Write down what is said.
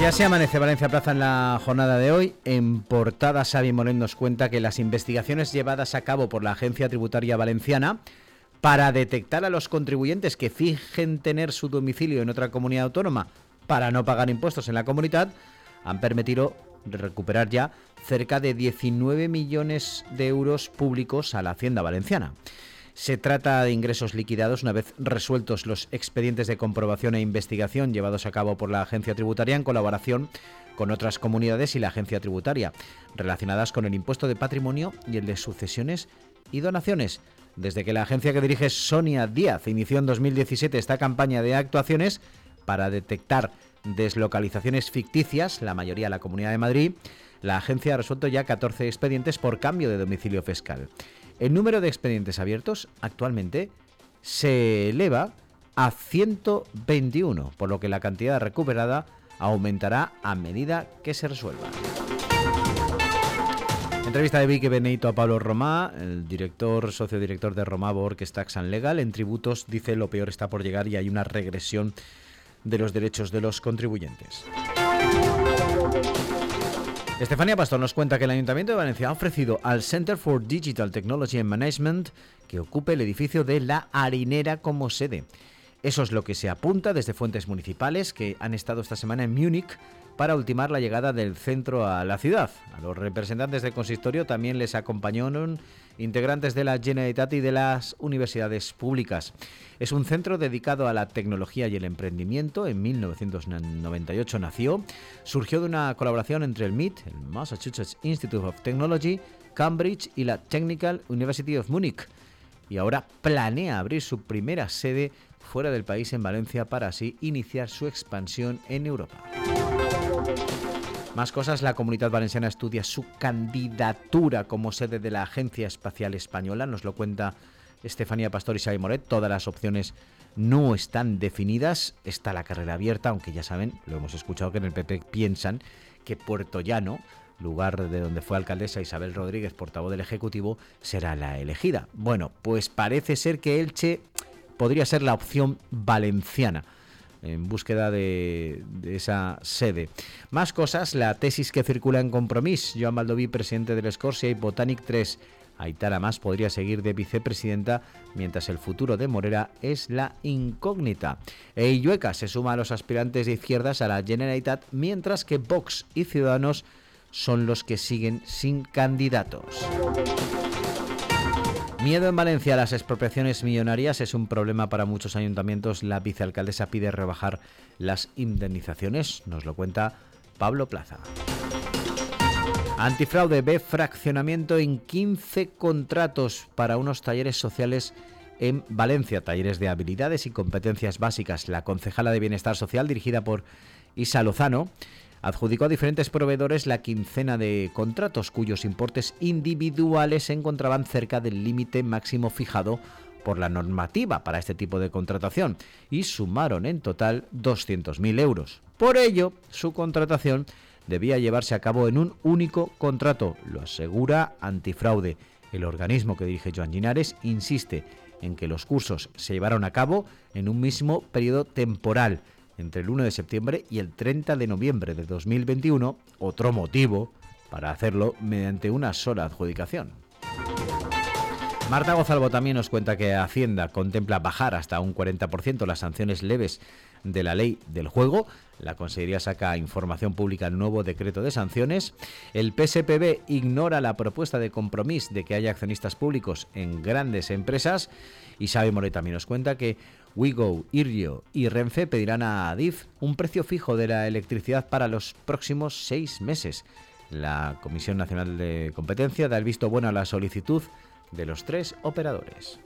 Y así amanece Valencia Plaza en la jornada de hoy. En portada, Xavi Moreno nos cuenta que las investigaciones llevadas a cabo por la Agencia Tributaria Valenciana para detectar a los contribuyentes que fijen tener su domicilio en otra comunidad autónoma para no pagar impuestos en la comunidad han permitido recuperar ya cerca de 19 millones de euros públicos a la Hacienda Valenciana. Se trata de ingresos liquidados una vez resueltos los expedientes de comprobación e investigación llevados a cabo por la agencia tributaria en colaboración con otras comunidades y la agencia tributaria, relacionadas con el impuesto de patrimonio y el de sucesiones y donaciones. Desde que la agencia que dirige Sonia Díaz inició en 2017 esta campaña de actuaciones para detectar deslocalizaciones ficticias, la mayoría en la Comunidad de Madrid, la agencia ha resuelto ya 14 expedientes por cambio de domicilio fiscal. El número de expedientes abiertos actualmente se eleva a 121, por lo que la cantidad recuperada aumentará a medida que se resuelva. Entrevista de Vicky Benito a Pablo Romá, el director, socio director de Romabo Orquesta Tax Legal. En tributos dice lo peor está por llegar y hay una regresión de los derechos de los contribuyentes. Estefania Pastor nos cuenta que el Ayuntamiento de Valencia ha ofrecido al Center for Digital Technology and Management que ocupe el edificio de la Harinera como sede. Eso es lo que se apunta desde fuentes municipales que han estado esta semana en Múnich para ultimar la llegada del centro a la ciudad. A los representantes del consistorio también les acompañaron integrantes de la Generalitat y de las universidades públicas. Es un centro dedicado a la tecnología y el emprendimiento. En 1998 nació. Surgió de una colaboración entre el MIT, el Massachusetts Institute of Technology, Cambridge y la Technical University of Munich. Y ahora planea abrir su primera sede fuera del país en Valencia para así iniciar su expansión en Europa. Más cosas, la comunidad valenciana estudia su candidatura como sede de la Agencia Espacial Española, nos lo cuenta Estefanía Pastor y Xavi Moret. Todas las opciones no están definidas, está la carrera abierta, aunque ya saben, lo hemos escuchado que en el PP piensan que Puerto Llano, lugar de donde fue alcaldesa Isabel Rodríguez, portavoz del Ejecutivo, será la elegida. Bueno, pues parece ser que Elche podría ser la opción valenciana en búsqueda de, esa sede. Más cosas, la tesis que circula en Compromís, Joan Baldoví, presidente del Scorsia y Botanic 3. Aitara Más podría seguir de vicepresidenta, mientras el futuro de Morera es la incógnita. Eillueca se suma a los aspirantes de izquierdas a la Generalitat, mientras que Vox y Ciudadanos son los que siguen sin candidatos. Miedo en Valencia a las expropiaciones millonarias es un problema para muchos ayuntamientos. La vicealcaldesa pide rebajar las indemnizaciones, nos lo cuenta Pablo Plaza. Antifraude ve fraccionamiento en 15 contratos para unos talleres sociales en Valencia, talleres de habilidades y competencias básicas. La concejala de Bienestar Social, dirigida por Isa Lozano, adjudicó a diferentes proveedores la quincena de contratos cuyos importes individuales se encontraban cerca del límite máximo fijado por la normativa para este tipo de contratación y sumaron en total 200.000 euros. Por ello, su contratación debía llevarse a cabo en un único contrato, lo asegura Antifraude. El organismo que dirige Joan Ginares insiste en que los cursos se llevaron a cabo en un mismo periodo temporal entre el 1 de septiembre y el 30 de noviembre de 2021, otro motivo para hacerlo mediante una sola adjudicación. Marta Gozalvo también nos cuenta que Hacienda contempla bajar hasta un 40% las sanciones leves de la ley del juego. La Consejería saca información pública el nuevo decreto de sanciones. El PSPB ignora la propuesta de compromiso de que haya accionistas públicos en grandes empresas. Y Xavi Moret también nos cuenta que Wigo, Irrio y Renfe pedirán a Adif un precio fijo de la electricidad para los próximos seis meses. La Comisión Nacional de Competencia da el visto bueno a la solicitud de los tres operadores.